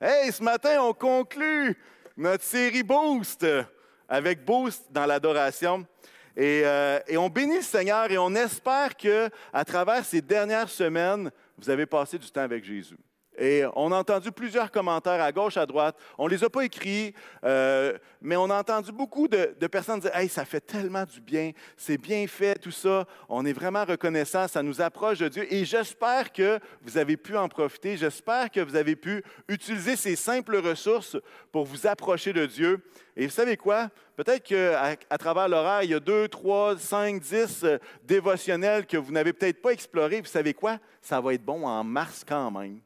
Hey, ce matin, on conclut notre série Boost avec Boost dans l'adoration. Et, euh, et, on bénit le Seigneur et on espère que à travers ces dernières semaines, vous avez passé du temps avec Jésus. Et on a entendu plusieurs commentaires à gauche, à droite. On ne les a pas écrits, euh, mais on a entendu beaucoup de, personnes dire Hey, ça fait tellement du bien, c'est bien fait, tout ça. On est vraiment reconnaissant, ça nous approche de Dieu. Et j'espère que vous avez pu en profiter. J'espère que vous avez pu utiliser ces simples ressources pour vous approcher de Dieu. Et vous savez quoi? Peut-être qu'à travers l'horaire, il y a deux, trois, cinq, dix euh, dévotionnels que vous n'avez peut-être pas explorés. Vous savez quoi? Ça va être bon en mars quand même.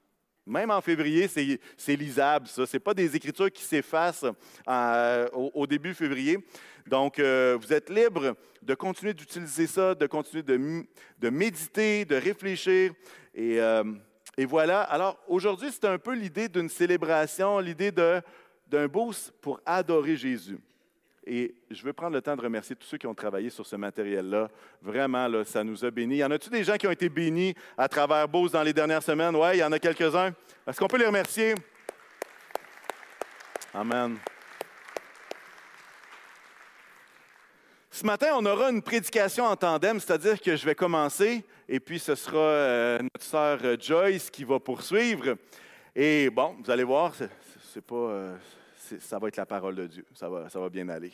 Même en février, c'est lisable, ça. Ce pas des écritures qui s'effacent euh, au, début février. Donc, euh, vous êtes libre de continuer d'utiliser ça, de continuer de, méditer, de réfléchir. Et, euh, et voilà. Alors, aujourd'hui, c'est un peu l'idée d'une célébration, l'idée d'un boost pour adorer Jésus. Et je veux prendre le temps de remercier tous ceux qui ont travaillé sur ce matériel-là. Vraiment, là, ça nous a bénis. Y en a-tu des gens qui ont été bénis à travers Beauce dans les dernières semaines? Oui, il y en a quelques-uns. Est-ce qu'on peut les remercier? Amen. Ce matin, on aura une prédication en tandem, c'est-à-dire que je vais commencer et puis ce sera euh, notre sœur Joyce qui va poursuivre. Et bon, vous allez voir, c'est pas. Euh, ça va être la parole de Dieu. Ça va, ça va bien aller.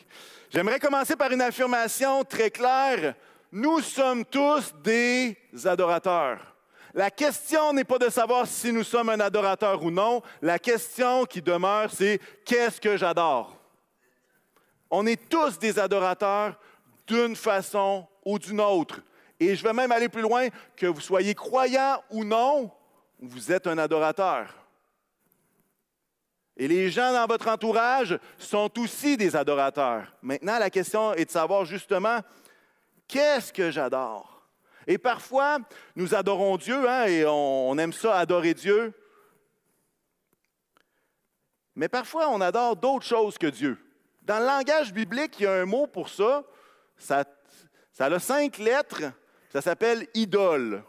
J'aimerais commencer par une affirmation très claire. Nous sommes tous des adorateurs. La question n'est pas de savoir si nous sommes un adorateur ou non. La question qui demeure, c'est qu'est-ce que j'adore? On est tous des adorateurs d'une façon ou d'une autre. Et je vais même aller plus loin, que vous soyez croyant ou non, vous êtes un adorateur. Et les gens dans votre entourage sont aussi des adorateurs. Maintenant, la question est de savoir justement, qu'est-ce que j'adore? Et parfois, nous adorons Dieu, hein, et on, aime ça, adorer Dieu. Mais parfois, on adore d'autres choses que Dieu. Dans le langage biblique, il y a un mot pour ça. Ça, ça a cinq lettres. Ça s'appelle idole.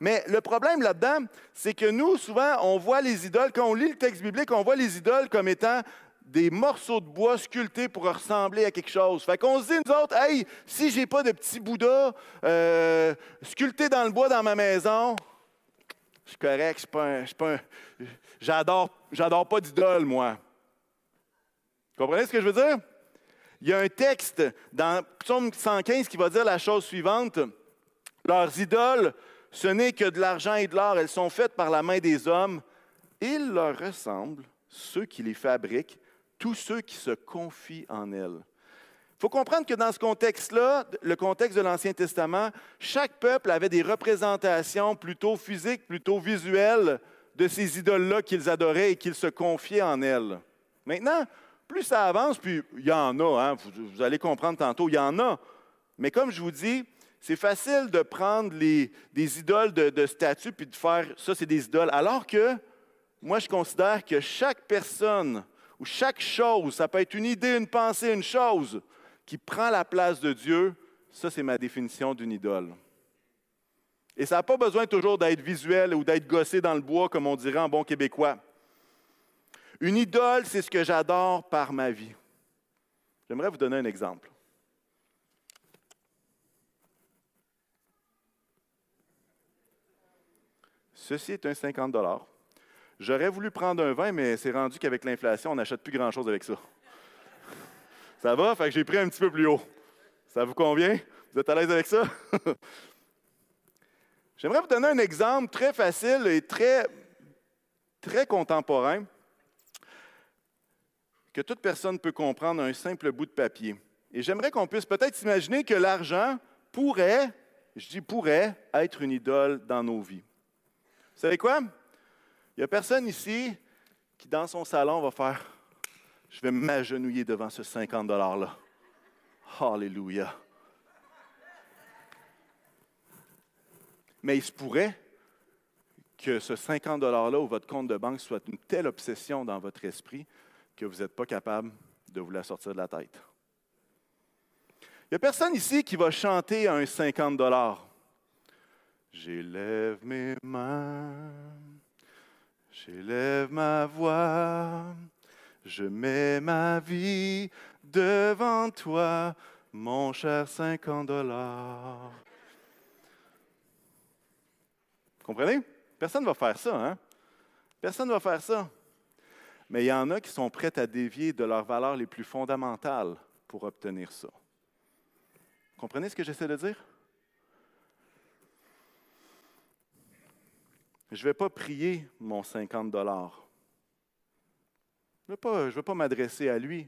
Mais le problème là-dedans, c'est que nous, souvent, on voit les idoles, quand on lit le texte biblique, on voit les idoles comme étant des morceaux de bois sculptés pour ressembler à quelque chose. Fait qu'on se dit, nous autres, hey, si j'ai pas de petit Bouddha euh, sculpté dans le bois dans ma maison, je suis correct, je pas, pas j'adore, j'adore pas d'idole, moi. Vous comprenez ce que je veux dire? Il y a un texte dans Psaume 115 qui va dire la chose suivante. Leurs idoles ce n'est que de l'argent et de l'or. Elles sont faites par la main des hommes. Ils leur ressemblent, ceux qui les fabriquent, tous ceux qui se confient en elles. Il faut comprendre que dans ce contexte-là, le contexte de l'Ancien Testament, chaque peuple avait des représentations plutôt physiques, plutôt visuelles de ces idoles-là qu'ils adoraient et qu'ils se confiaient en elles. Maintenant, plus ça avance, puis il y en a, hein, vous, vous allez comprendre tantôt, il y en a. Mais comme je vous dis, c'est facile de prendre des idoles de, de statut puis de faire ça, c'est des idoles. Alors que moi, je considère que chaque personne ou chaque chose, ça peut être une idée, une pensée, une chose qui prend la place de Dieu, ça, c'est ma définition d'une idole. Et ça n'a pas besoin toujours d'être visuel ou d'être gossé dans le bois, comme on dirait en bon québécois. Une idole, c'est ce que j'adore par ma vie. J'aimerais vous donner un exemple. Ceci est un 50 J'aurais voulu prendre un 20, mais c'est rendu qu'avec l'inflation, on n'achète plus grand-chose avec ça. Ça va? Fait que j'ai pris un petit peu plus haut. Ça vous convient? Vous êtes à l'aise avec ça? J'aimerais vous donner un exemple très facile et très, contemporain que toute personne peut comprendre un simple bout de papier. Et j'aimerais qu'on puisse peut-être imaginer que l'argent pourrait, je dis pourrait, être une idole dans nos vies. Vous savez quoi? Il n'y a personne ici qui, dans son salon, va faire Je vais m'agenouiller devant ce 50 $-là. Alléluia. Mais il se pourrait que ce 50 $-là ou votre compte de banque soit une telle obsession dans votre esprit que vous n'êtes pas capable de vous la sortir de la tête. Il n'y a personne ici qui va chanter un 50 J'élève mes mains, J'élève ma voix, je mets ma vie devant toi, mon cher 50 dollars. Comprenez? Personne ne va faire ça, hein? Personne ne va faire ça. Mais il y en a qui sont prêts à dévier de leurs valeurs les plus fondamentales pour obtenir ça. Comprenez ce que j'essaie de dire? Je ne vais pas prier mon 50 dollars. Je ne veux pas, m'adresser à lui.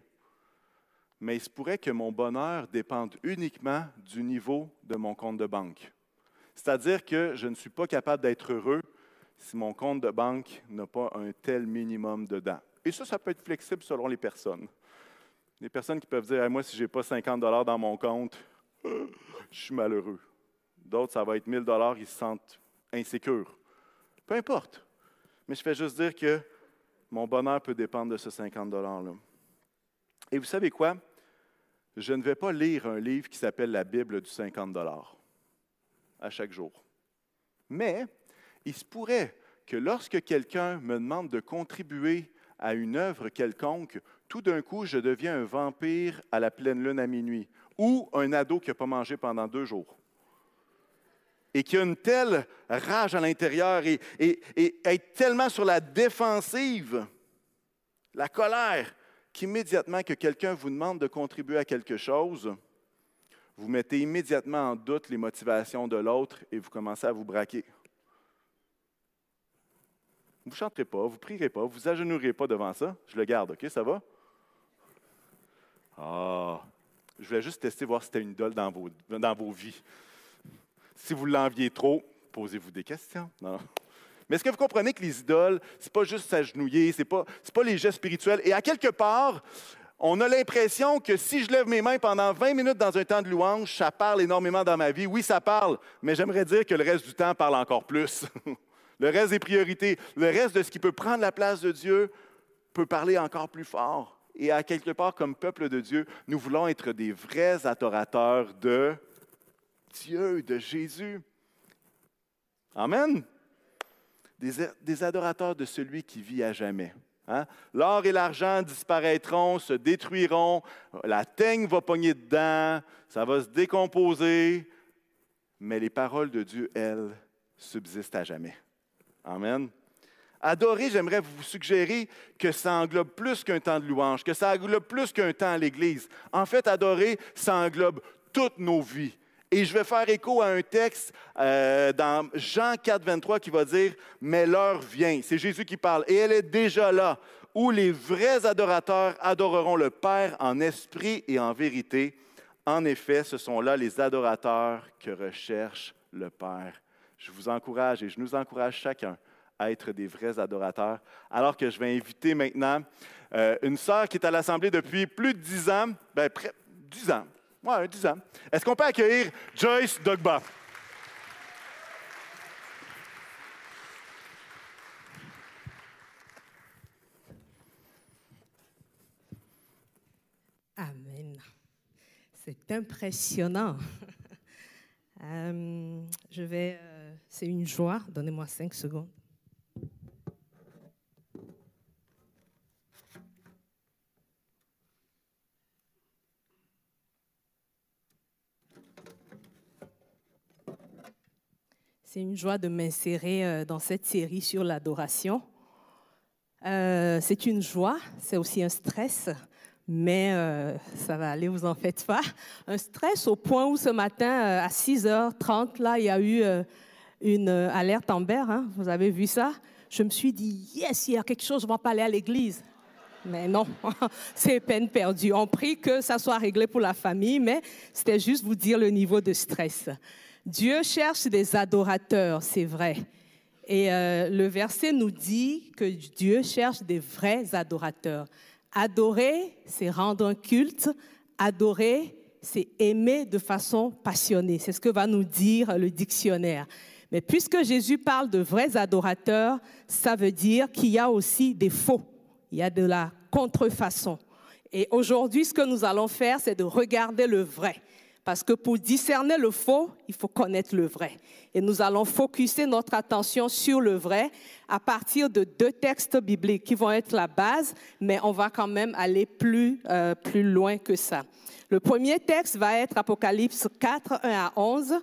Mais il se pourrait que mon bonheur dépende uniquement du niveau de mon compte de banque. C'est-à-dire que je ne suis pas capable d'être heureux si mon compte de banque n'a pas un tel minimum dedans. Et ça, ça peut être flexible selon les personnes. Les personnes qui peuvent dire Moi, si je n'ai pas 50 dollars dans mon compte, je suis malheureux. D'autres, ça va être 1000 dollars, ils se sentent insécures. Peu importe. Mais je fais juste dire que mon bonheur peut dépendre de ce 50 $-là. Et vous savez quoi? Je ne vais pas lire un livre qui s'appelle la Bible du 50 à chaque jour. Mais il se pourrait que lorsque quelqu'un me demande de contribuer à une œuvre quelconque, tout d'un coup, je deviens un vampire à la pleine lune à minuit ou un ado qui n'a pas mangé pendant deux jours et qui a une telle rage à l'intérieur et, être tellement sur la défensive, la colère, qu'immédiatement que quelqu'un vous demande de contribuer à quelque chose, vous mettez immédiatement en doute les motivations de l'autre et vous commencez à vous braquer. Vous ne chanterez pas, vous ne prierez pas, vous agenouillerez pas devant ça. Je le garde, OK? Ça va? Ah, je voulais juste tester, voir si c'était une idole dans vos, dans vos vies. Si vous l'enviez trop, posez-vous des questions. Mais est-ce que vous comprenez que les idoles, ce n'est pas juste s'agenouiller, ce n'est pas, pas les gestes spirituels. Et à quelque part, on a l'impression que si je lève mes mains pendant 20 minutes dans un temps de louange, ça parle énormément dans ma vie. Oui, ça parle, mais j'aimerais dire que le reste du temps parle encore plus. le reste des priorités, le reste de ce qui peut prendre la place de Dieu peut parler encore plus fort. Et à quelque part, comme peuple de Dieu, nous voulons être des vrais adorateurs de Dieu, de Jésus. Amen. Des, adorateurs de celui qui vit à jamais. Hein? L'or et l'argent disparaîtront, se détruiront, la teigne va pogner dedans, ça va se décomposer, mais les paroles de Dieu, elles, subsistent à jamais. Amen. Adorer, j'aimerais vous suggérer que ça englobe plus qu'un temps de louange, que ça englobe plus qu'un temps à l'Église. En fait, adorer, ça englobe toutes nos vies. Et je vais faire écho à un texte euh, dans Jean 4, 23 qui va dire Mais l'heure vient. C'est Jésus qui parle. Et elle est déjà là, où les vrais adorateurs adoreront le Père en esprit et en vérité. En effet, ce sont là les adorateurs que recherche le Père. Je vous encourage et je nous encourage chacun à être des vrais adorateurs. Alors que je vais inviter maintenant euh, une sœur qui est à l'Assemblée depuis plus de dix ans, ben, près, dix ans, Ouais, 10 ans. Est-ce qu'on peut accueillir Joyce Dogba? Amen. C'est impressionnant. Euh, je vais. Euh, c'est une joie. Donnez-moi cinq secondes. C'est une joie de m'insérer euh, dans cette série sur l'adoration. Euh, c'est une joie, c'est aussi un stress, mais euh, ça va aller, vous en faites pas. Un stress au point où ce matin, à 6h30, là, il y a eu une alerte Amber, hein, vous avez vu ça? Je me suis dit, yes, il y a quelque chose, je ne vais pas aller à l'église. Mais non, c'est peine perdue. On prie que ça soit réglé pour la famille, mais c'était juste vous dire le niveau de stress. Dieu cherche des adorateurs, c'est vrai. Et euh, le verset nous dit que Dieu cherche des vrais adorateurs. Adorer, c'est rendre un culte. Adorer, c'est aimer de façon passionnée. C'est ce que va nous dire le dictionnaire. Mais puisque Jésus parle de vrais adorateurs, ça veut dire qu'il y a aussi des faux. Il y a de la contrefaçon. Et aujourd'hui, ce que nous allons faire, c'est de regarder le vrai. Parce que pour discerner le faux, il faut connaître le vrai. Et nous allons focuser notre attention sur le vrai à partir de deux textes bibliques qui vont être la base, mais on va quand même aller plus, euh, plus loin que ça. Le premier texte va être Apocalypse 4, 1 à 11.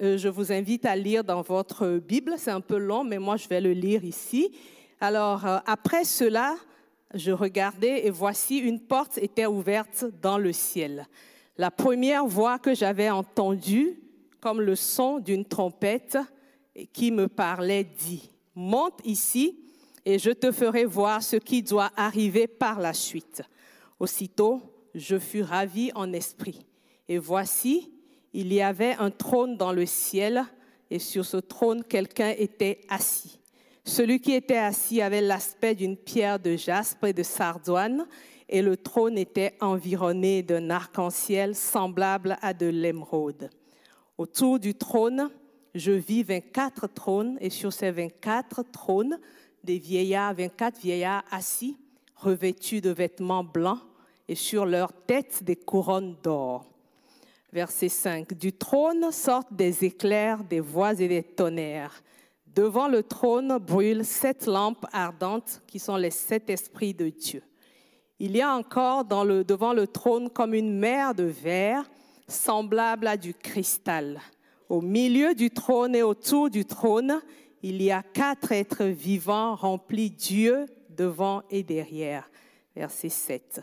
Euh, je vous invite à lire dans votre Bible. C'est un peu long, mais moi, je vais le lire ici. Alors, euh, après cela, je regardais et voici une porte était ouverte dans le ciel. La première voix que j'avais entendue, comme le son d'une trompette qui me parlait, dit, monte ici et je te ferai voir ce qui doit arriver par la suite. Aussitôt, je fus ravi en esprit. Et voici, il y avait un trône dans le ciel, et sur ce trône, quelqu'un était assis. Celui qui était assis avait l'aspect d'une pierre de jaspe et de sardoine, et le trône était environné d'un arc-en-ciel semblable à de l'émeraude. Autour du trône, je vis 24 trônes, et sur ces 24 trônes, des vieillards, 24 vieillards assis, revêtus de vêtements blancs, et sur leurs têtes des couronnes d'or. Verset 5. Du trône sortent des éclairs, des voix et des tonnerres. Devant le trône brûlent sept lampes ardentes qui sont les sept esprits de Dieu. Il y a encore devant le trône comme une mer de verre semblable à du cristal. Au milieu du trône et autour du trône, il y a quatre êtres vivants remplis Dieu devant et derrière. Verset 7.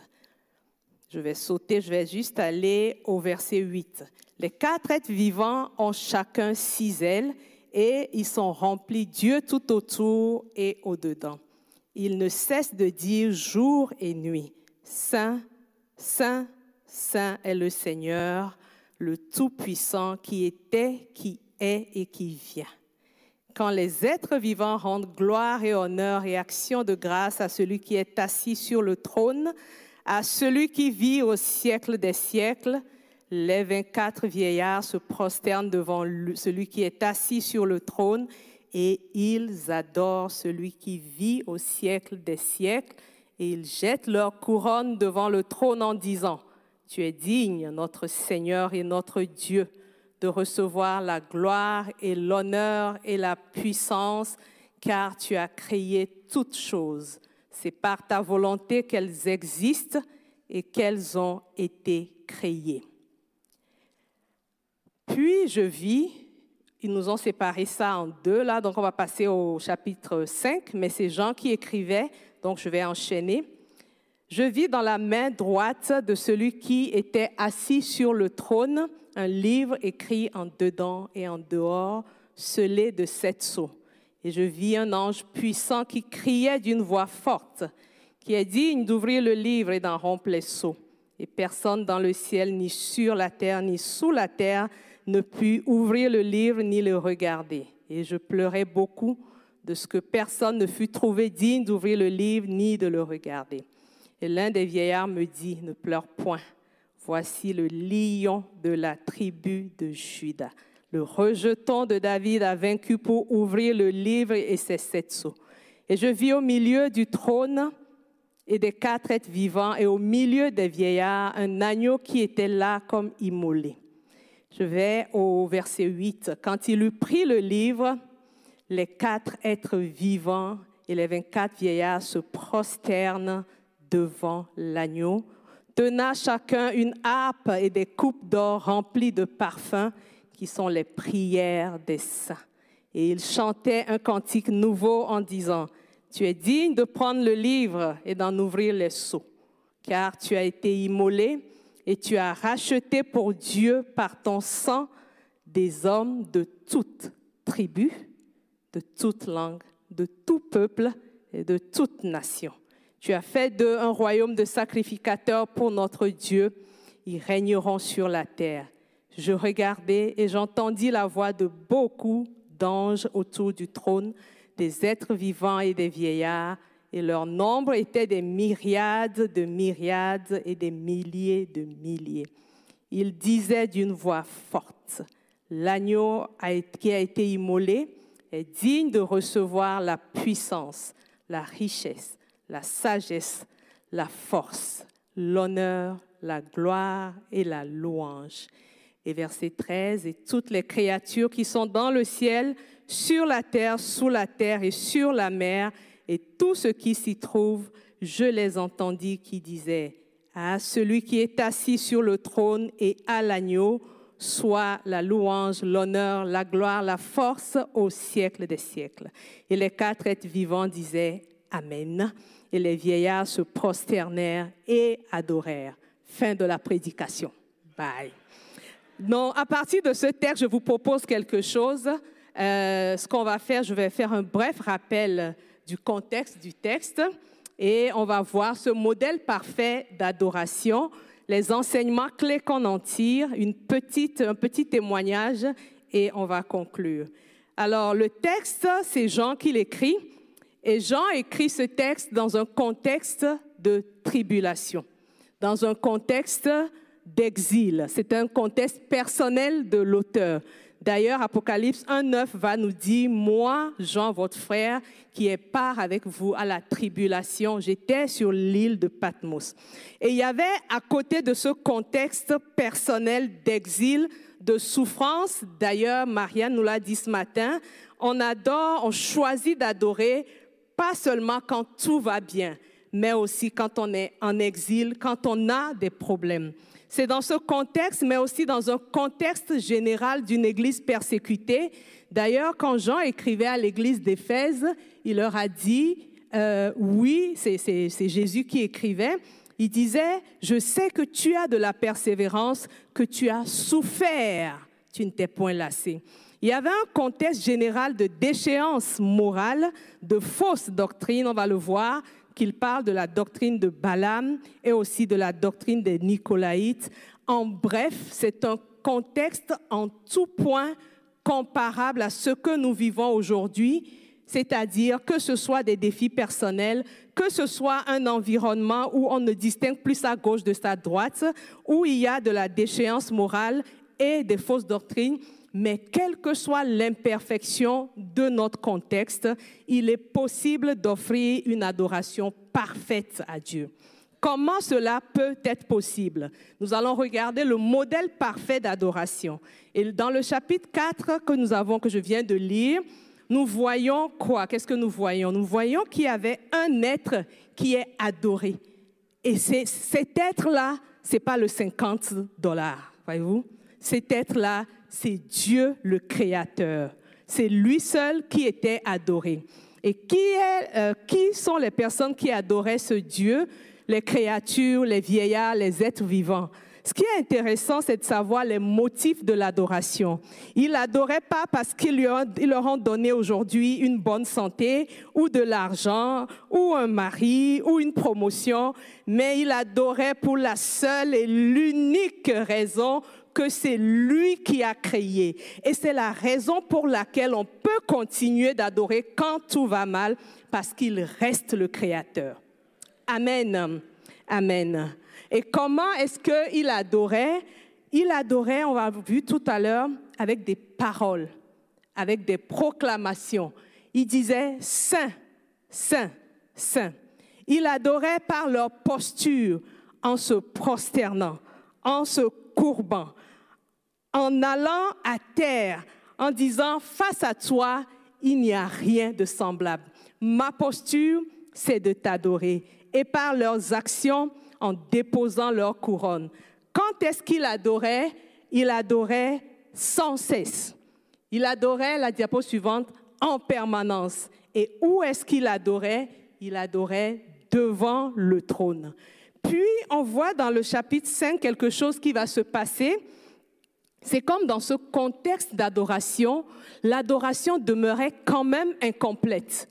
Je vais sauter, je vais juste aller au verset 8. Les quatre êtres vivants ont chacun six ailes et ils sont remplis Dieu tout autour et au-dedans il ne cesse de dire jour et nuit, Saint, Saint, Saint est le Seigneur, le Tout-Puissant qui était, qui est et qui vient. Quand les êtres vivants rendent gloire et honneur et action de grâce à celui qui est assis sur le trône, à celui qui vit au siècle des siècles, les 24 vieillards se prosternent devant celui qui est assis sur le trône et ils adorent celui qui vit au siècle des siècles et ils jettent leur couronne devant le trône en disant, Tu es digne, notre Seigneur et notre Dieu, de recevoir la gloire et l'honneur et la puissance, car tu as créé toutes choses. C'est par ta volonté qu'elles existent et qu'elles ont été créées. Puis je vis ils nous ont séparé ça en deux, là, donc on va passer au chapitre 5, mais c'est Jean qui écrivait, donc je vais enchaîner. Je vis dans la main droite de celui qui était assis sur le trône un livre écrit en dedans et en dehors, scellé de sept sceaux. Et je vis un ange puissant qui criait d'une voix forte, qui est digne d'ouvrir le livre et d'en rompre les sceaux. Et personne dans le ciel, ni sur la terre, ni sous la terre, ne put ouvrir le livre ni le regarder. Et je pleurais beaucoup de ce que personne ne fut trouvé digne d'ouvrir le livre ni de le regarder. Et l'un des vieillards me dit, ne pleure point. Voici le lion de la tribu de Juda. Le rejeton de David a vaincu pour ouvrir le livre et ses sept sceaux. Et je vis au milieu du trône et des quatre êtres vivants et au milieu des vieillards un agneau qui était là comme immolé. Je vais au verset 8. Quand il eut pris le livre, les quatre êtres vivants et les 24 vieillards se prosternent devant l'agneau, tenant chacun une harpe et des coupes d'or remplies de parfums qui sont les prières des saints. Et ils chantaient un cantique nouveau en disant, Tu es digne de prendre le livre et d'en ouvrir les sceaux, car tu as été immolé et tu as racheté pour Dieu par ton sang des hommes de toute tribu, de toute langue, de tout peuple et de toute nation. Tu as fait d'eux un royaume de sacrificateurs pour notre Dieu. Ils régneront sur la terre. Je regardai et j'entendis la voix de beaucoup d'anges autour du trône, des êtres vivants et des vieillards et leur nombre était des myriades de myriades et des milliers de milliers. Ils disaient d'une voix forte, l'agneau qui a été immolé est digne de recevoir la puissance, la richesse, la sagesse, la force, l'honneur, la gloire et la louange. Et verset 13, et toutes les créatures qui sont dans le ciel, sur la terre, sous la terre et sur la mer, et tout ce qui s'y trouve, je les entendis qui disaient, à celui qui est assis sur le trône et à l'agneau, soit la louange, l'honneur, la gloire, la force au siècle des siècles. Et les quatre êtres vivants disaient Amen. Et les vieillards se prosternèrent et adorèrent. Fin de la prédication. Bye. Non, à partir de ce texte, je vous propose quelque chose. Euh, ce qu'on va faire, je vais faire un bref rappel du contexte du texte et on va voir ce modèle parfait d'adoration les enseignements clés qu'on en tire, une petite, un petit témoignage et on va conclure. Alors, le texte, c'est Jean qui l'écrit et Jean écrit ce texte dans un contexte de tribulation, dans un contexte d'exil. C'est un contexte personnel de l'auteur. D'ailleurs, Apocalypse 1.9 va nous dire, moi, Jean, votre frère, qui est part avec vous à la tribulation, j'étais sur l'île de Patmos. Et il y avait à côté de ce contexte personnel d'exil, de souffrance, d'ailleurs, Marianne nous l'a dit ce matin, on adore, on choisit d'adorer pas seulement quand tout va bien, mais aussi quand on est en exil, quand on a des problèmes. C'est dans ce contexte, mais aussi dans un contexte général d'une église persécutée. D'ailleurs, quand Jean écrivait à l'église d'Éphèse, il leur a dit, euh, oui, c'est Jésus qui écrivait, il disait, je sais que tu as de la persévérance, que tu as souffert, tu ne t'es point lassé. Il y avait un contexte général de déchéance morale, de fausses doctrines, on va le voir, qu'il parle de la doctrine de Balaam et aussi de la doctrine des Nicolaïtes. En bref, c'est un contexte en tout point comparable à ce que nous vivons aujourd'hui, c'est-à-dire que ce soit des défis personnels, que ce soit un environnement où on ne distingue plus sa gauche de sa droite, où il y a de la déchéance morale et des fausses doctrines, mais quelle que soit l'imperfection de notre contexte, il est possible d'offrir une adoration parfaite à Dieu. Comment cela peut être possible? Nous allons regarder le modèle parfait d'adoration. Et dans le chapitre 4 que nous avons, que je viens de lire, nous voyons quoi? Qu'est-ce que nous voyons? Nous voyons qu'il y avait un être qui est adoré. Et cet être-là, ce n'est pas le 50 dollars, voyez-vous? Cet être-là, c'est Dieu le Créateur. C'est lui seul qui était adoré. Et euh, qui sont les personnes qui adoraient ce Dieu? Les créatures, les vieillards, les êtres vivants. Ce qui est intéressant, c'est de savoir les motifs de l'adoration. Ils n'adoraient pas parce qu'ils leur ont donné aujourd'hui une bonne santé ou de l'argent ou un mari ou une promotion, mais ils adoraient pour la seule et l'unique raison que c'est lui qui a créé. Et c'est la raison pour laquelle on peut continuer d'adorer quand tout va mal, parce qu'il reste le Créateur. Amen. Amen. Et comment est-ce qu'il adorait? Il adorait, on l'a vu tout à l'heure, avec des paroles, avec des proclamations. Il disait Saint, Saint, Saint. Il adorait par leur posture, en se prosternant, en se courbant, en allant à terre, en disant, face à toi, il n'y a rien de semblable. Ma posture, c'est de t'adorer. Et par leurs actions, en déposant leur couronne. Quand est-ce qu'il adorait? Il adorait sans cesse. Il adorait, la diapo suivante, en permanence. Et où est-ce qu'il adorait? Il adorait devant le trône. Puis on voit dans le chapitre 5 quelque chose qui va se passer c'est comme dans ce contexte d'adoration, l'adoration demeurait quand même incomplète.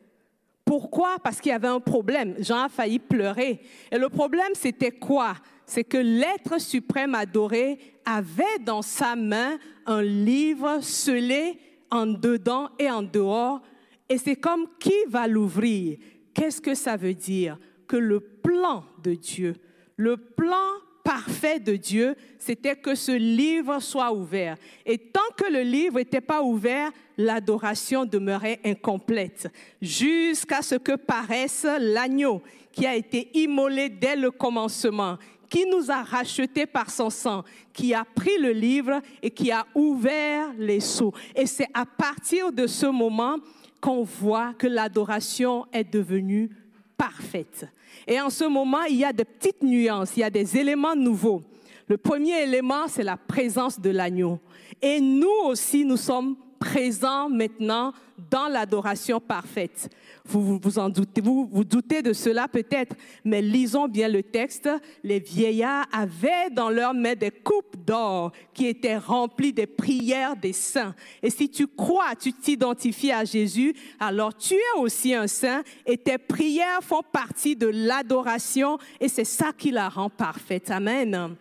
Pourquoi? Parce qu'il y avait un problème. Jean a failli pleurer. Et le problème, c'était quoi? C'est que l'être suprême adoré avait dans sa main un livre scellé en dedans et en dehors. Et c'est comme qui va l'ouvrir? Qu'est-ce que ça veut dire? Que le plan de Dieu, le plan parfait de Dieu, c'était que ce livre soit ouvert. Et tant que le livre n'était pas ouvert, l'adoration demeurait incomplète, jusqu'à ce que paraisse l'agneau qui a été immolé dès le commencement, qui nous a rachetés par son sang, qui a pris le livre et qui a ouvert les sceaux. Et c'est à partir de ce moment qu'on voit que l'adoration est devenue parfaite. Et en ce moment, il y a des petites nuances, il y a des éléments nouveaux. Le premier élément, c'est la présence de l'agneau. Et nous aussi, nous sommes présents maintenant dans l'adoration parfaite. Vous vous, doutez, doutez de cela peut-être, mais lisons bien le texte. Les vieillards avaient dans leurs mains des coupes d'or qui étaient remplies des prières des saints. Et si tu crois, tu t'identifies à Jésus, alors tu es aussi un saint et tes prières font partie de l'adoration et c'est ça qui la rend parfaite. Amen.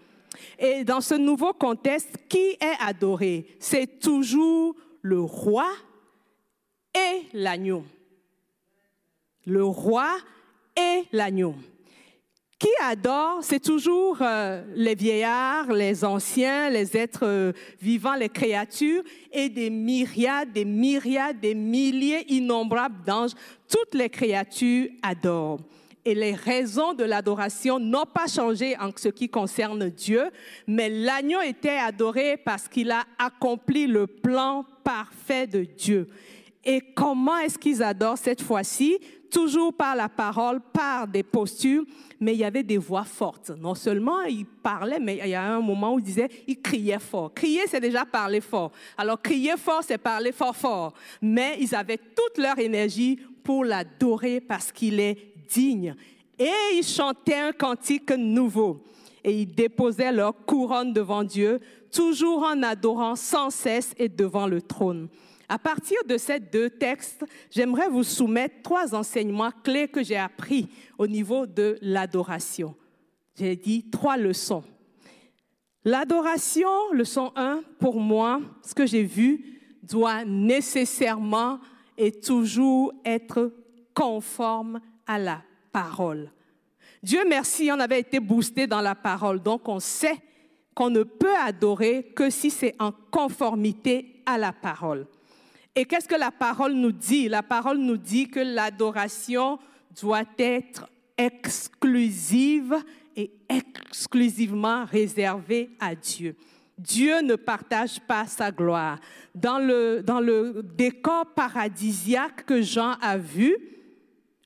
Et dans ce nouveau contexte, qui est adoré? C'est toujours le roi et l'agneau. Le roi et l'agneau. Qui adore, c'est toujours euh, les vieillards, les anciens, les êtres euh, vivants, les créatures, et des myriades, des myriades, des milliers innombrables d'anges. Toutes les créatures adorent et les raisons de l'adoration n'ont pas changé en ce qui concerne Dieu, mais l'agneau était adoré parce qu'il a accompli le plan parfait de Dieu. Et comment est-ce qu'ils adorent cette fois-ci? Toujours par la parole, par des postures, mais il y avait des voix fortes. Non seulement ils parlaient, mais il y a un moment où ils disaient, ils criaient fort. Crier, c'est déjà parler fort. Alors crier fort, c'est parler fort fort. Mais ils avaient toute leur énergie pour l'adorer parce qu'il est digne. Et ils chantaient un cantique nouveau. Et ils déposaient leur couronne devant Dieu, toujours en adorant sans cesse et devant le trône. À partir de ces deux textes, j'aimerais vous soumettre trois enseignements clés que j'ai appris au niveau de l'adoration. J'ai dit trois leçons. L'adoration, leçon 1, pour moi, ce que j'ai vu, doit nécessairement et toujours être conforme à la parole. Dieu merci, on avait été boosté dans la parole, donc on sait qu'on ne peut adorer que si c'est en conformité à la parole. Et qu'est-ce que la parole nous dit? La parole nous dit que l'adoration doit être exclusive et exclusivement réservée à Dieu. Dieu ne partage pas sa gloire. Dans le, dans le décor paradisiaque que Jean a vu,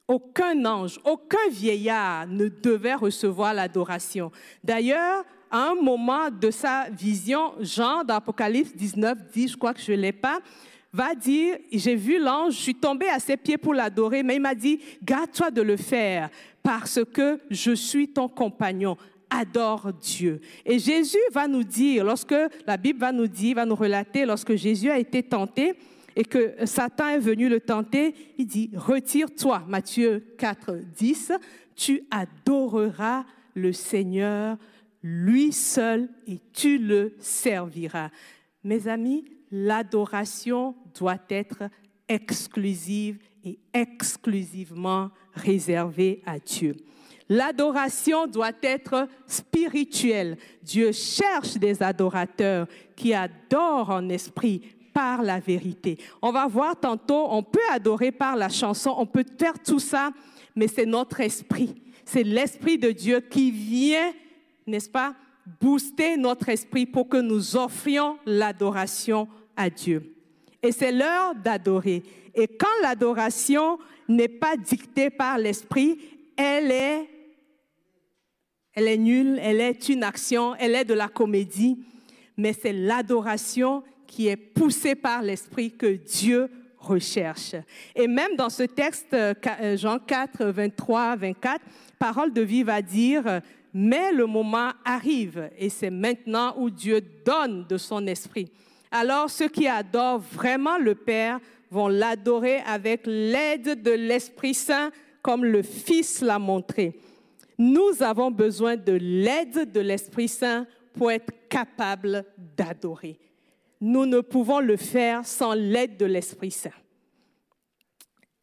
aucun ange, aucun vieillard ne devait recevoir l'adoration. D'ailleurs, à un moment de sa vision, Jean, dans Apocalypse 19, dit, je crois que je ne l'ai pas, va dire, j'ai vu l'ange, je suis tombé à ses pieds pour l'adorer, mais il m'a dit, garde-toi de le faire parce que je suis ton compagnon. Adore Dieu. Et Jésus va nous dire, lorsque la Bible va nous dire, va nous relater, lorsque Jésus a été tenté, et que Satan est venu le tenter, il dit, retire-toi, Matthieu 4, 10, tu adoreras le Seigneur, lui seul, et tu le serviras. Mes amis, l'adoration doit être exclusive et exclusivement réservée à Dieu. L'adoration doit être spirituelle. Dieu cherche des adorateurs qui adorent en esprit, par la vérité. On va voir tantôt, on peut adorer par la chanson, on peut faire tout ça, mais c'est notre esprit. C'est l'esprit de Dieu qui vient, n'est-ce pas, booster notre esprit pour que nous offrions l'adoration à Dieu. Et c'est l'heure d'adorer. Et quand l'adoration n'est pas dictée par l'esprit, elle est, elle est nulle, elle est une action, elle est de la comédie, mais c'est l'adoration qui est poussé par l'Esprit que Dieu recherche. Et même dans ce texte, euh, euh, Jean 4, 23, 24, parole de vie va dire, mais le moment arrive et c'est maintenant où Dieu donne de son esprit. Alors ceux qui adorent vraiment le Père vont l'adorer avec l'aide de l'Esprit Saint comme le Fils l'a montré. Nous avons besoin de l'aide de l'Esprit Saint pour être capables d'adorer nous ne pouvons le faire sans l'aide de l'Esprit Saint.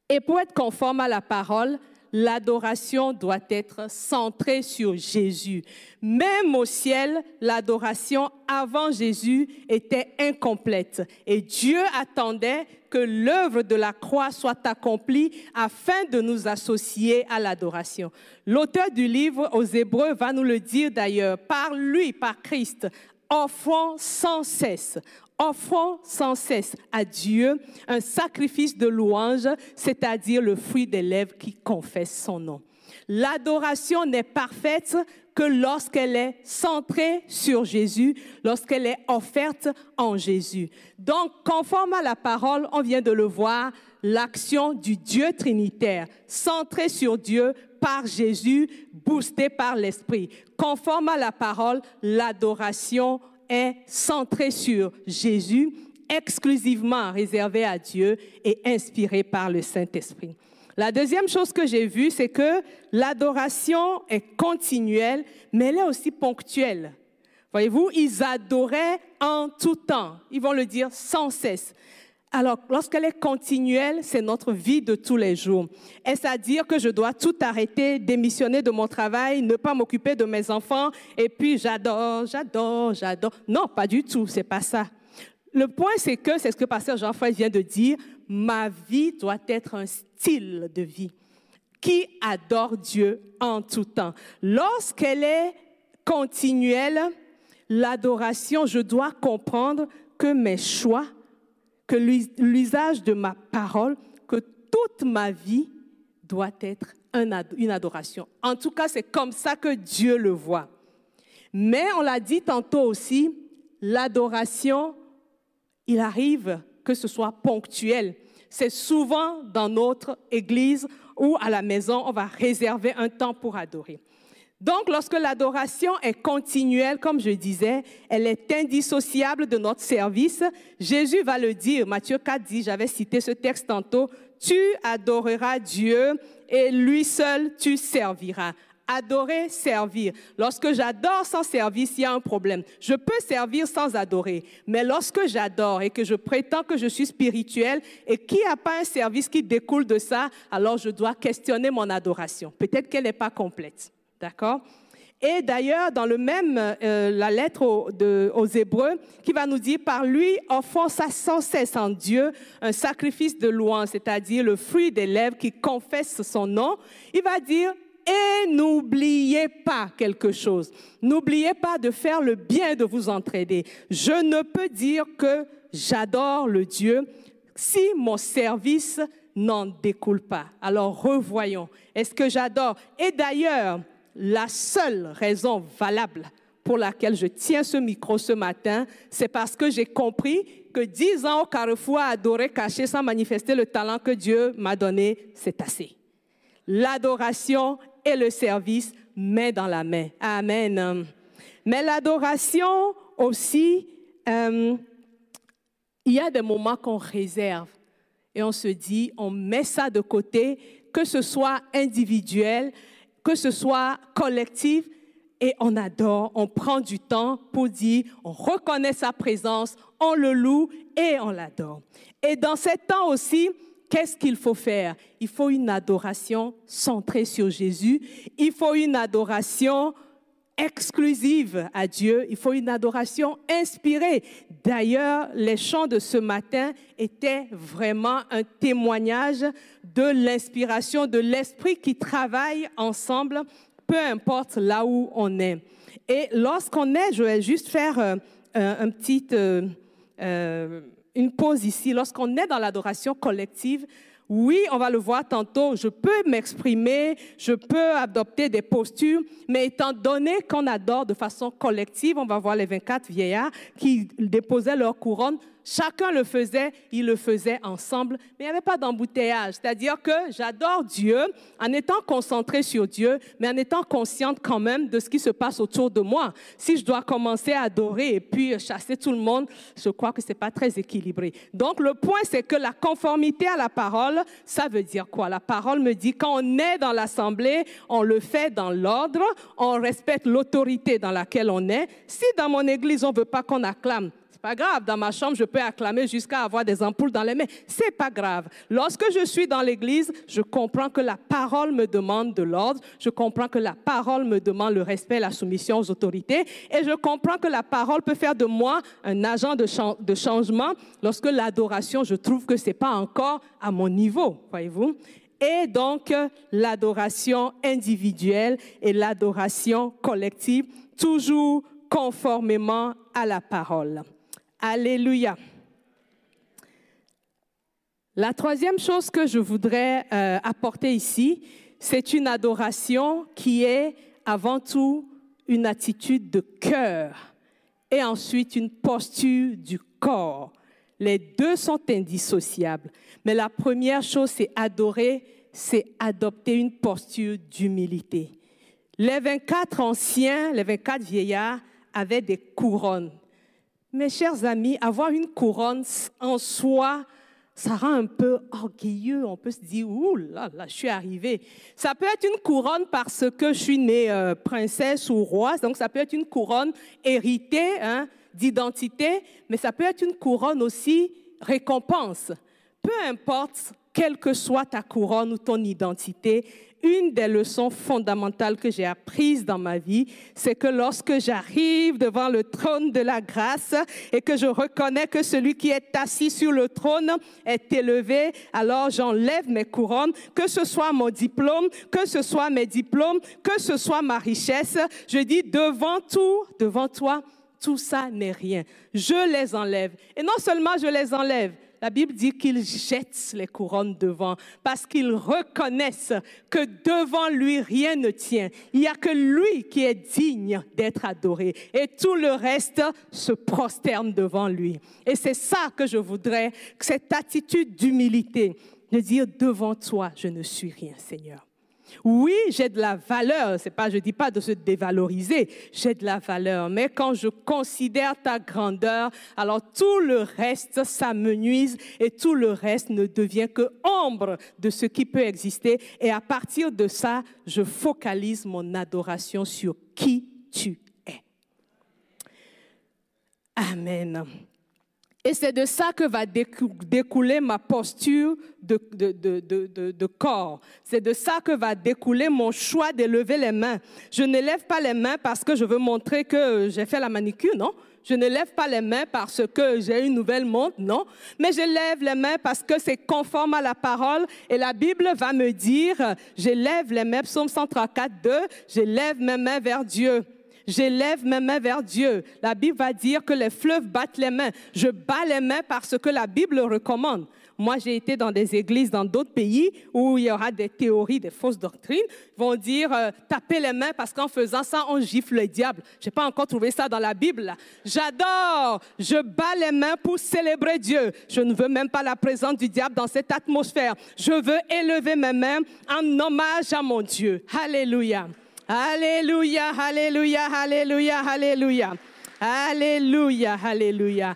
Et pour être conforme à la parole, l'adoration doit être centrée sur Jésus. Même au ciel, l'adoration avant Jésus était incomplète et Dieu attendait que l'œuvre de la croix soit accomplie afin de nous associer à l'adoration. L'auteur du livre aux Hébreux va nous le dire d'ailleurs, par lui, par Christ, offrant sans cesse, offrons sans cesse à Dieu un sacrifice de louange, c'est-à-dire le fruit des lèvres qui confessent son nom. L'adoration n'est parfaite que lorsqu'elle est centrée sur Jésus, lorsqu'elle est offerte en Jésus. Donc, conforme à la parole, on vient de le voir, l'action du Dieu trinitaire, centrée sur Dieu par Jésus, boostée par l'Esprit. Conforme à la parole, l'adoration est centré sur Jésus, exclusivement réservé à Dieu et inspiré par le Saint-Esprit. La deuxième chose que j'ai vue, c'est que l'adoration est continuelle, mais elle est aussi ponctuelle. Voyez-vous, ils adoraient en tout temps. Ils vont le dire sans cesse. Alors, lorsqu'elle est continuelle, c'est notre vie de tous les jours. Est-ce à dire que je dois tout arrêter, démissionner de mon travail, ne pas m'occuper de mes enfants, et puis j'adore, j'adore, j'adore? Non, pas du tout, c'est pas ça. Le point, c'est que, c'est ce que Pasteur Jean-François vient de dire, ma vie doit être un style de vie qui adore Dieu en tout temps? Lorsqu'elle est continuelle, l'adoration, je dois comprendre que mes choix, que l'usage de ma parole, que toute ma vie doit être une adoration. En tout cas, c'est comme ça que Dieu le voit. Mais on l'a dit tantôt aussi, l'adoration, il arrive que ce soit ponctuel. C'est souvent dans notre église ou à la maison, on va réserver un temps pour adorer. Donc, lorsque l'adoration est continuelle, comme je disais, elle est indissociable de notre service. Jésus va le dire. Matthieu 4 dit, j'avais cité ce texte tantôt, tu adoreras Dieu et lui seul tu serviras. Adorer, servir. Lorsque j'adore sans service, il y a un problème. Je peux servir sans adorer, mais lorsque j'adore et que je prétends que je suis spirituel et qu'il n'y a pas un service qui découle de ça, alors je dois questionner mon adoration. Peut-être qu'elle n'est pas complète. D'accord? Et d'ailleurs, dans le même, euh, la lettre aux, aux, Hébreux, qui va nous dire, par lui, offrons sans cesse en Dieu un sacrifice de louange, c'est-à-dire le fruit des lèvres qui confesse son nom. Il va dire, et n'oubliez pas quelque chose. N'oubliez pas de faire le bien de vous entraider. Je ne peux dire que j'adore le Dieu si mon service n'en découle pas. Alors revoyons. Est-ce que j'adore? Et d'ailleurs, la seule raison valable pour laquelle je tiens ce micro ce matin, c'est parce que j'ai compris que dix ans au carrefour à adorer caché sans manifester le talent que Dieu m'a donné, c'est assez. L'adoration et le service, main dans la main. Amen. Mais l'adoration aussi, euh, il y a des moments qu'on réserve et on se dit, on met ça de côté, que ce soit individuel, que ce soit collectif, et on adore, on prend du temps pour dire, on reconnaît sa présence, on le loue et on l'adore. Et dans ce temps aussi, qu'est-ce qu'il faut faire? Il faut une adoration centrée sur Jésus, il faut une adoration exclusive à Dieu, il faut une adoration inspirée. D'ailleurs, les chants de ce matin étaient vraiment un témoignage de l'inspiration de l'Esprit qui travaille ensemble, peu importe là où on est. Et lorsqu'on est, je vais juste faire euh, un, petit, euh, euh, une pause ici, lorsqu'on est dans l'adoration collective, oui, on va le voir tantôt, je peux m'exprimer, je peux adopter des postures, mais étant donné qu'on adore de façon collective, on va voir les 24 vieillards qui déposaient leur couronne Chacun le faisait, il le faisait ensemble, mais il n'y avait pas d'embouteillage. C'est-à-dire que j'adore Dieu en étant concentré sur Dieu, mais en étant consciente quand même de ce qui se passe autour de moi. Si je dois commencer à adorer et puis chasser tout le monde, je crois que ce n'est pas très équilibré. Donc le point, c'est que la conformité à la parole, ça veut dire quoi? La parole me dit quand on est dans l'assemblée, on le fait dans l'ordre, on respecte l'autorité dans laquelle on est. Si dans mon église, on ne veut pas qu'on acclame, pas grave. Dans ma chambre, je peux acclamer jusqu'à avoir des ampoules dans les mains. C'est pas grave. Lorsque je suis dans l'église, je comprends que la parole me demande de l'ordre. Je comprends que la parole me demande le respect, la soumission aux autorités. Et je comprends que la parole peut faire de moi un agent de, changement lorsque l'adoration, je trouve que c'est pas encore à mon niveau, voyez-vous et donc l'adoration individuelle et l'adoration collective, toujours conformément à la parole. Alléluia. La troisième chose que je voudrais euh, apporter ici, c'est une adoration qui est avant tout une attitude de cœur et ensuite une posture du corps. Les deux sont indissociables. Mais la première chose, c'est adorer, c'est adopter une posture d'humilité. Les 24 anciens, les 24 vieillards avaient des couronnes. Mes chers amis, avoir une couronne en soi, ça rend un peu orgueilleux. On peut se dire, ouh là là, je suis arrivée. Ça peut être une couronne parce que je suis née euh, princesse ou roi, donc ça peut être une couronne héritée hein, d'identité, mais ça peut être une couronne aussi récompense. Peu importe quelle que soit ta couronne ou ton identité, une des leçons fondamentales que j'ai apprises dans ma vie, c'est que lorsque j'arrive devant le trône de la grâce et que je reconnais que celui qui est assis sur le trône est élevé, alors j'enlève mes couronnes, que ce soit mon diplôme, que ce soit mes diplômes, que ce soit ma richesse. Je dis devant tout, devant toi, tout ça n'est rien. Je les enlève. Et non seulement je les enlève, la Bible dit qu'ils jettent les couronnes devant parce qu'ils reconnaissent que devant lui rien ne tient. Il n'y a que lui qui est digne d'être adoré et tout le reste se prosterne devant lui. Et c'est ça que je voudrais, cette attitude d'humilité, de dire devant toi, je ne suis rien, Seigneur. Oui, j'ai de la valeur. C'est pas, dis pas de se dévaloriser. J'ai de la valeur. Mais quand je considère ta grandeur, alors tout le reste s'amenuise et tout le reste ne devient que ombre de ce qui peut exister. Et à partir de ça, je focalise mon adoration sur qui tu es. Amen. Et c'est de ça que va découler ma posture de, de, corps. C'est de ça que va découler mon choix de lever les mains. Je ne lève pas les mains parce que je veux montrer que j'ai fait la manicure, non? Je ne lève pas les mains parce que j'ai une nouvelle montre, non? Mais je lève les mains parce que c'est conforme à la parole. Et la Bible va me dire, je lève les mains, psaume 134, 2, je lève mes mains vers Dieu. J'élève mes mains vers Dieu. La Bible va dire que les fleuves battent les mains. Je bats les mains parce que la Bible recommande. Moi, j'ai été dans des églises dans d'autres pays où il y aura des théories, des fausses doctrines. Ils vont dire euh, taper les mains parce qu'en faisant ça, on gifle le diable. Je n'ai pas encore trouvé ça dans la Bible. J'adore. Je bats les mains pour célébrer Dieu. Je ne veux même pas la présence du diable dans cette atmosphère. Je veux élever mes mains en hommage à mon Dieu. Alléluia. Alléluia, alléluia, alléluia, alléluia. Alléluia, alléluia.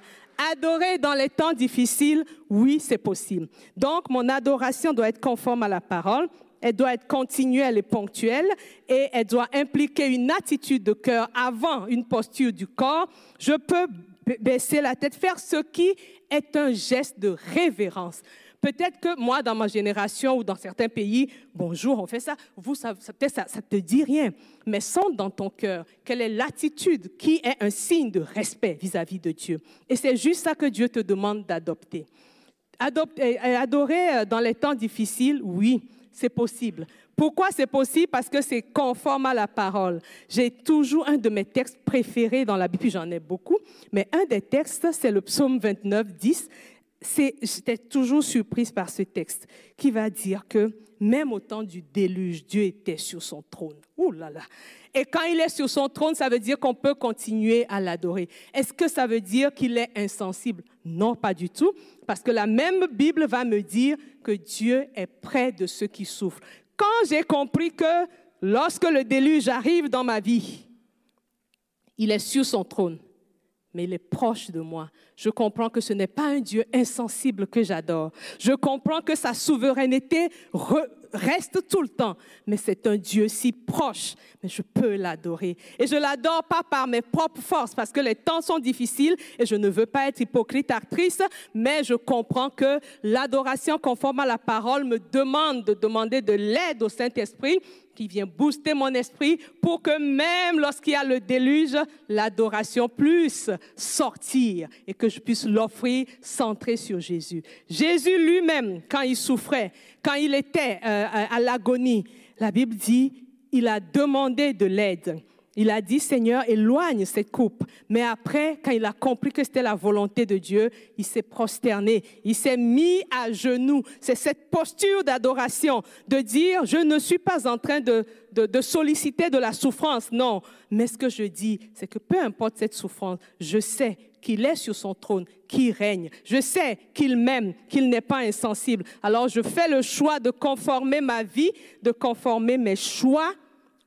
Adorer dans les temps difficiles, oui, c'est possible. Donc, mon adoration doit être conforme à la parole, elle doit être continuelle et ponctuelle, et elle doit impliquer une attitude de cœur avant une posture du corps. Je peux baisser la tête, faire ce qui est un geste de révérence. Peut-être que moi, dans ma génération ou dans certains pays, bonjour, on fait ça. Vous, ça, peut-être ça ne te dit rien. Mais sens dans ton cœur quelle est l'attitude qui est un signe de respect vis-à-vis de Dieu. Et c'est juste ça que Dieu te demande d'adopter. Adopter, adorer euh, dans les temps difficiles, oui, c'est possible. Pourquoi c'est possible? Parce que c'est conforme à la parole. J'ai toujours un de mes textes préférés dans la Bible, j'en ai beaucoup, mais un des textes, c'est le psaume 29, 10 j'étais toujours surprise par ce texte qui va dire que même au temps du déluge, Dieu était sur son trône. Ouh là là. Et quand il est sur son trône, ça veut dire qu'on peut continuer à l'adorer. Est-ce que ça veut dire qu'il est insensible? Non, pas du tout, parce que la même Bible va me dire que Dieu est près de ceux qui souffrent. Quand j'ai compris que lorsque le déluge arrive dans ma vie, il est sur son trône mais il est proche de moi. Je comprends que ce n'est pas un Dieu insensible que j'adore. Je comprends que sa souveraineté reste tout le temps, mais c'est un Dieu si proche, mais je peux l'adorer. Et je l'adore pas par mes propres forces, parce que les temps sont difficiles et je ne veux pas être hypocrite, actrice, mais je comprends que l'adoration conforme à la parole me demande de demander de l'aide au Saint-Esprit qui vient booster mon esprit pour que même lorsqu'il y a le déluge, l'adoration puisse sortir et que je puisse l'offrir centré sur Jésus. Jésus lui-même, quand il souffrait, quand il était euh, à l'agonie, la Bible dit, il a demandé de l'aide. Il a dit, Seigneur, éloigne cette coupe. Mais après, quand il a compris que c'était la volonté de Dieu, il s'est prosterné, il s'est mis à genoux. C'est cette posture d'adoration, de dire, je ne suis pas en train de, solliciter de la souffrance, non. Mais ce que je dis, c'est que peu importe cette souffrance, je sais qu'il est sur son trône, qu'il règne. Je sais qu'il m'aime, qu'il n'est pas insensible. Alors je fais le choix de conformer ma vie, de conformer mes choix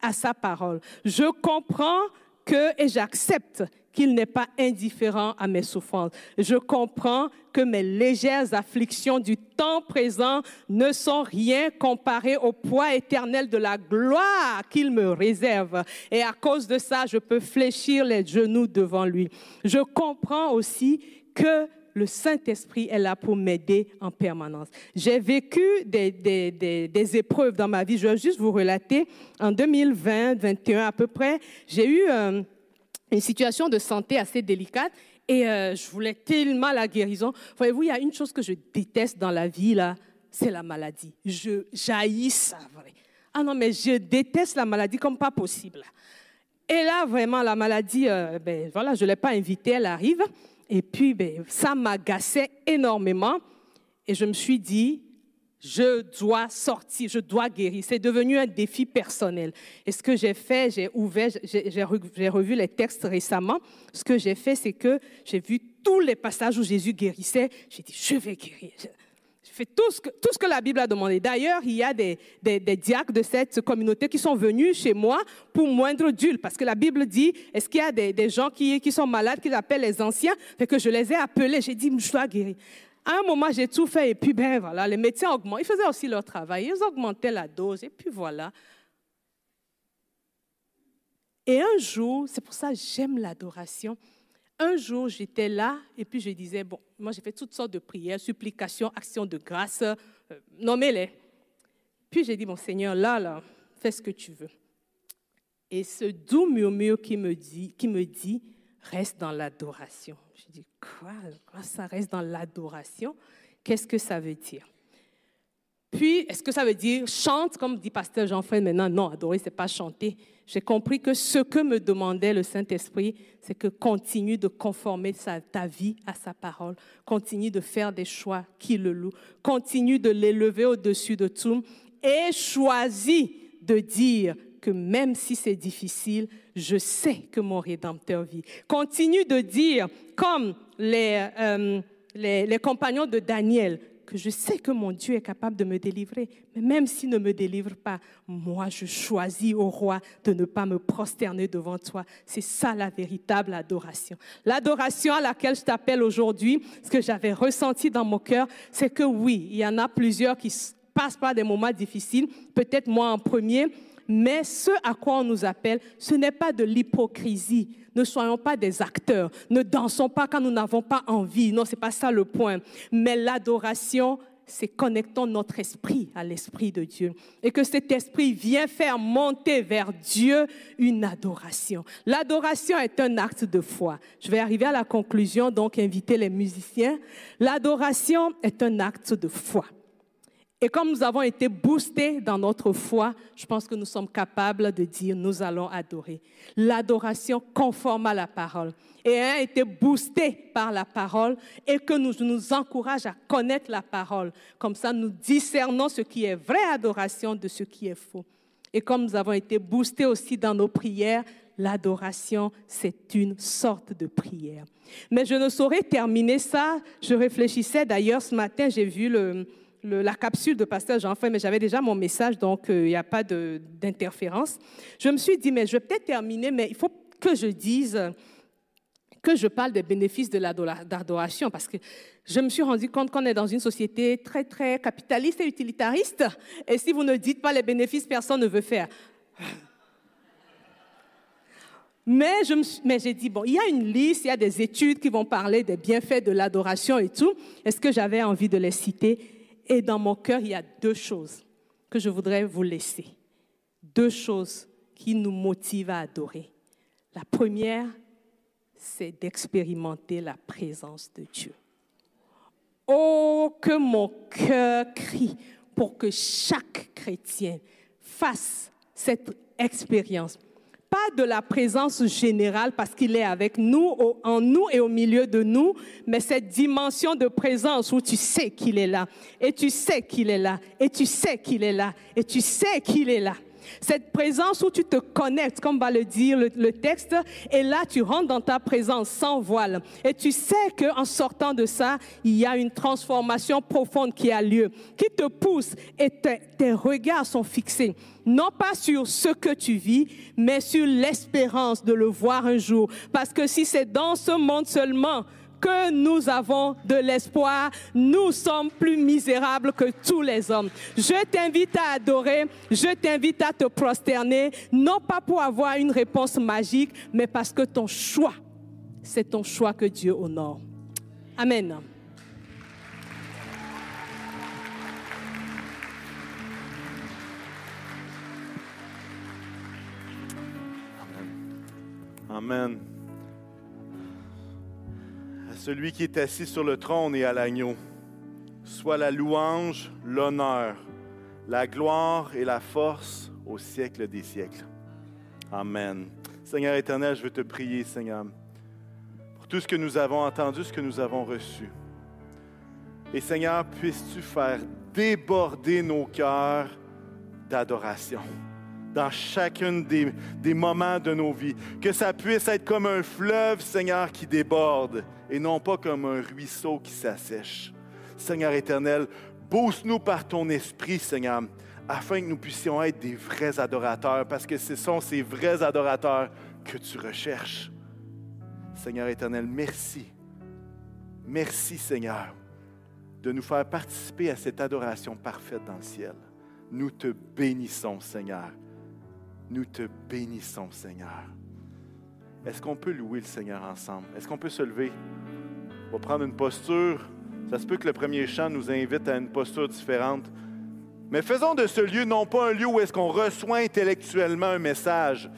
à sa parole. Je comprends que et j'accepte qu'il n'est pas indifférent à mes souffrances. Je comprends que mes légères afflictions du temps présent ne sont rien comparées au poids éternel de la gloire qu'il me réserve. Et à cause de ça, je peux fléchir les genoux devant lui. Je comprends aussi que le Saint-Esprit est là pour m'aider en permanence. J'ai vécu des, des, épreuves dans ma vie. Je vais juste vous relater. En 2020, 2021 à peu près, j'ai eu euh, une situation de santé assez délicate et euh, je voulais tellement la guérison. Voyez-vous, il y a une chose que je déteste dans la vie, là, c'est la maladie. Je jaillis ça, vrai. Ah non, mais je déteste la maladie comme pas possible. Et là, vraiment, la maladie, euh, ben, voilà, je ne l'ai pas invitée, elle arrive. Et puis, ben, ça m'agaçait énormément. Et je me suis dit, je dois sortir, je dois guérir. C'est devenu un défi personnel. Et ce que j'ai fait, j'ai ouvert, j'ai revu les textes récemment. Ce que j'ai fait, c'est que j'ai vu tous les passages où Jésus guérissait. J'ai dit, je vais guérir. J'ai fait tout ce, que, la Bible a demandé. D'ailleurs, il y a des, des, diacres de cette communauté qui sont venus chez moi pour moindre d'huile. Parce que la Bible dit, est-ce qu'il y a des, gens qui, qui, sont malades, qu'ils appellent les anciens? Fait que je les ai appelés. J'ai dit, je dois guérir. À un moment, j'ai tout fait et puis, ben voilà, les médecins augmentent. Ils faisaient aussi leur travail. Ils augmentaient la dose et puis voilà. Et un jour, c'est pour ça que j'aime l'adoration. Un jour, j'étais là et puis je disais, bon, moi j'ai fait toutes sortes de prières, supplications, actions de grâce, euh, nommez-les. Puis j'ai dit, mon Seigneur, là, là, fais ce que tu veux. Et ce doux murmure qui me dit, qui me dit reste dans l'adoration. Je dis, quoi, quoi ça reste dans l'adoration? Qu'est-ce que ça veut dire? Puis, est-ce que ça veut dire chante, comme dit Pasteur Jean-Fred maintenant Non, adorer, c'est pas chanter. J'ai compris que ce que me demandait le Saint-Esprit, c'est que continue de conformer ta vie à sa parole, continue de faire des choix qui le louent, continue de l'élever au-dessus de tout. Et choisis de dire que même si c'est difficile, je sais que mon Rédempteur vit. Continue de dire, comme les, euh, les, compagnons de Daniel, je sais que mon Dieu est capable de me délivrer. Mais même s'il ne me délivre pas, moi, je choisis au roi de ne pas me prosterner devant toi. C'est ça la véritable adoration. L'adoration à laquelle je t'appelle aujourd'hui, ce que j'avais ressenti dans mon cœur, c'est que oui, il y en a plusieurs qui passent par des moments difficiles, peut-être moi en premier, mais ce à quoi on nous appelle, ce n'est pas de l'hypocrisie. Ne soyons pas des acteurs. Ne dansons pas quand nous n'avons pas envie. Non, ce n'est pas ça le point. Mais l'adoration, c'est connectons notre esprit à l'esprit de Dieu. Et que cet esprit vient faire monter vers Dieu une adoration. L'adoration est un acte de foi. Je vais arriver à la conclusion, donc inviter les musiciens. L'adoration est un acte de foi. Et comme nous avons été boostés dans notre foi, je pense que nous sommes capables de dire nous allons adorer. L'adoration conforme à la parole. Et a été boosté par la parole et que nous nous encourage à connaître la parole. Comme ça, nous discernons ce qui est vraie adoration de ce qui est faux. Et comme nous avons été boostés aussi dans nos prières, l'adoration, c'est une sorte de prière. Mais je ne saurais terminer ça. Je réfléchissais d'ailleurs ce matin, j'ai vu le, la capsule de pasteur jean mais j'avais déjà mon message, donc euh, il n'y a pas d'interférence. Je me suis dit, mais je vais peut-être terminer, mais il faut que je dise que je parle des bénéfices de l'adoration, parce que je me suis rendu compte qu'on est dans une société très, très capitaliste et utilitariste, et si vous ne dites pas les bénéfices, personne ne veut faire. Mais j'ai dit, bon, il y a une liste, il y a des études qui vont parler des bienfaits de l'adoration et tout. Est-ce que j'avais envie de les citer? Et dans mon cœur, il y a deux choses que je voudrais vous laisser. Deux choses qui nous motivent à adorer. La première, c'est d'expérimenter la présence de Dieu. Oh, que mon cœur crie pour que chaque chrétien fasse cette expérience. Pas de la présence générale parce qu'il est avec nous, en nous et au milieu de nous, mais cette dimension de présence où tu sais qu'il est là, et tu sais qu'il est là, et tu sais qu'il est là, et tu sais qu'il est là. Cette présence où tu te connectes, comme va le dire le, texte, et là tu rentres dans ta présence sans voile. Et tu sais qu'en sortant de ça, il y a une transformation profonde qui a lieu, qui te pousse et tes regards sont fixés non pas sur ce que tu vis, mais sur l'espérance de le voir un jour. Parce que si c'est dans ce monde seulement que nous avons de l'espoir, nous sommes plus misérables que tous les hommes. Je t'invite à adorer, je t'invite à te prosterner, non pas pour avoir une réponse magique, mais parce que ton choix, c'est ton choix que Dieu honore. Amen. Amen celui qui est assis sur le trône et à l'agneau, soit la louange, l'honneur, la gloire et la force au siècle des siècles. Amen. Seigneur éternel, je veux te prier, Seigneur, pour tout ce que nous avons entendu, ce que nous avons reçu. Et Seigneur, puisses-tu faire déborder nos cœurs d'adoration? Dans chacun des, des, moments de nos vies. Que ça puisse être comme un fleuve, Seigneur, qui déborde et non pas comme un ruisseau qui s'assèche. Seigneur éternel, booste-nous par ton esprit, Seigneur, afin que nous puissions être des vrais adorateurs, parce que ce sont ces vrais adorateurs que tu recherches. Seigneur éternel, merci. Merci, Seigneur, de nous faire participer à cette adoration parfaite dans le ciel. Nous te bénissons, Seigneur. Nous te bénissons, Seigneur. Est-ce qu'on peut louer le Seigneur ensemble? Est-ce qu'on peut se lever? On va prendre une posture. Ça se peut que le premier chant nous invite à une posture différente. Mais faisons de ce lieu non pas un lieu où est-ce qu'on reçoit intellectuellement un message,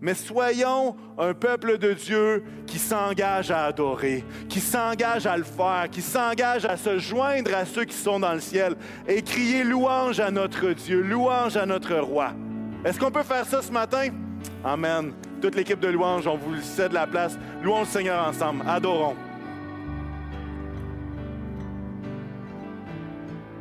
mais soyons un peuple de Dieu qui s'engage à adorer, qui s'engage à le faire, qui s'engage à se joindre à ceux qui sont dans le ciel et crier louange à notre Dieu, louange à notre roi. Est-ce qu'on peut faire ça ce matin? Amen. Toute l'équipe de louange, on vous cède la place. Louons le Seigneur ensemble. Adorons.